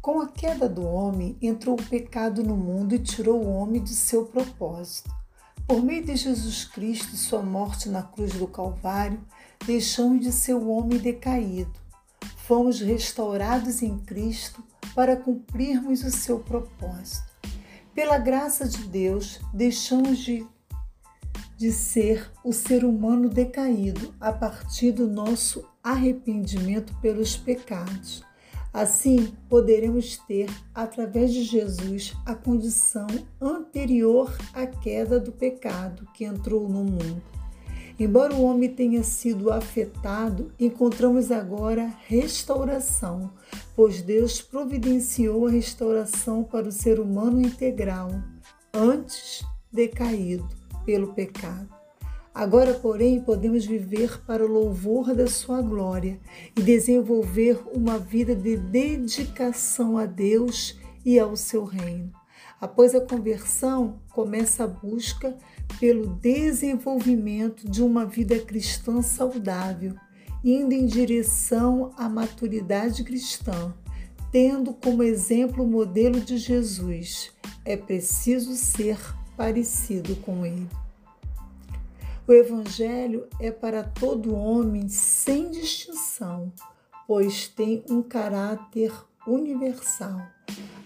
Com a queda do homem, entrou o pecado no mundo e tirou o homem de seu propósito. Por meio de Jesus Cristo e sua morte na cruz do Calvário, deixamos de ser o homem decaído. Fomos restaurados em Cristo para cumprirmos o seu propósito. Pela graça de Deus, deixamos de, de ser o ser humano decaído a partir do nosso arrependimento pelos pecados Assim, poderemos ter, através de Jesus, a condição anterior à queda do pecado que entrou no mundo. Embora o homem tenha sido afetado, encontramos agora restauração, pois Deus providenciou a restauração para o ser humano integral, antes decaído pelo pecado. Agora, porém, podemos viver para o louvor da Sua glória e desenvolver uma vida de dedicação a Deus e ao seu reino. Após a conversão, começa a busca pelo desenvolvimento de uma vida cristã saudável, indo em direção à maturidade cristã, tendo como exemplo o modelo de Jesus. É preciso ser parecido com ele. O Evangelho é para todo homem sem distinção, pois tem um caráter universal.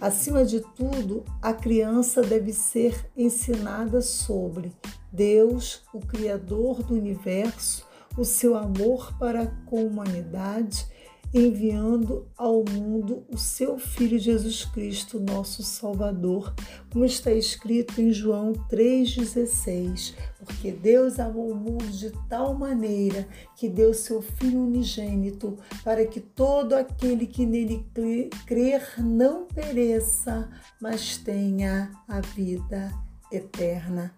Acima de tudo, a criança deve ser ensinada sobre Deus, o Criador do universo, o seu amor para com a humanidade enviando ao mundo o seu Filho Jesus Cristo, nosso Salvador, como está escrito em João 3,16. Porque Deus amou o mundo de tal maneira que deu seu Filho unigênito, para que todo aquele que nele crer não pereça, mas tenha a vida eterna.